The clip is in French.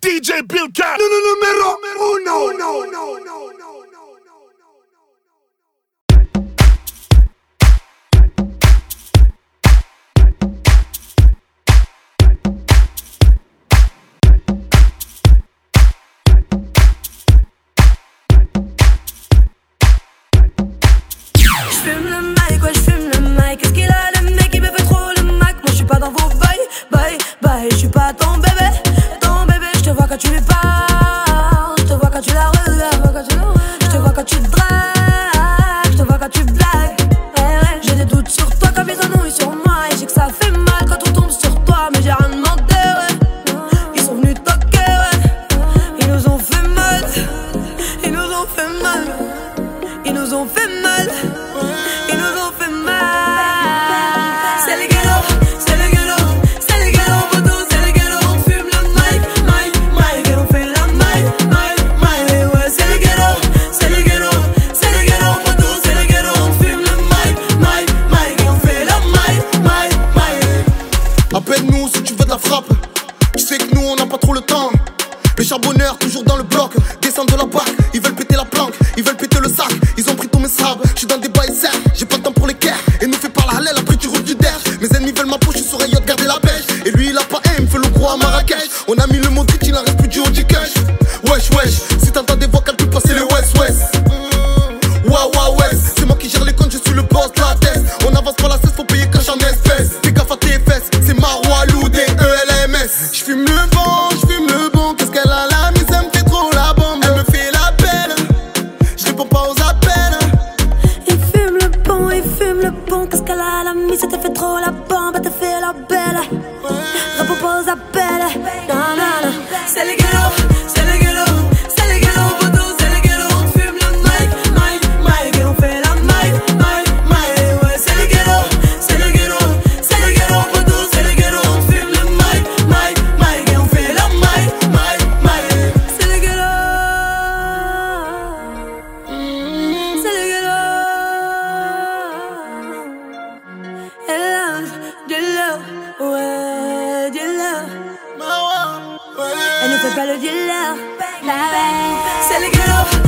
DJ Bill Cat. Numéro uno. uno, uno, uno. Qu'est-ce qu'il a le mec il me veut trop le Mac Moi je suis pas dans vos bails, bye bye, je suis pas dans Ils nous ont fait mal. Ils nous ont fait mal. C'est les c'est les c'est le c'est les c'est les. On fume le fait la. Appelle-nous si tu veux de la frappe. Tu sais que nous on n'a pas trop le temps. Les charbonneurs toujours dans le bloc, descendent de la barque, ils veulent pris ton. Je suis dans des bails serres, j'ai pas le temps pour les guerres. Et nous fait par la halal, après tu roules du der. Mes ennemis veulent ma peau, je suis sur un yacht, garder la pêche. Et lui il a pas haine, il me fait le gros à Marrakech. On a mis le et fume le bon Qu'est-ce qu'elle a la mise T'as fait trop la bombe T'as fait la belle. Repos aux appels Nanana C'est les Et nous fait pas le dealer. Bang, bang. C'est les gros.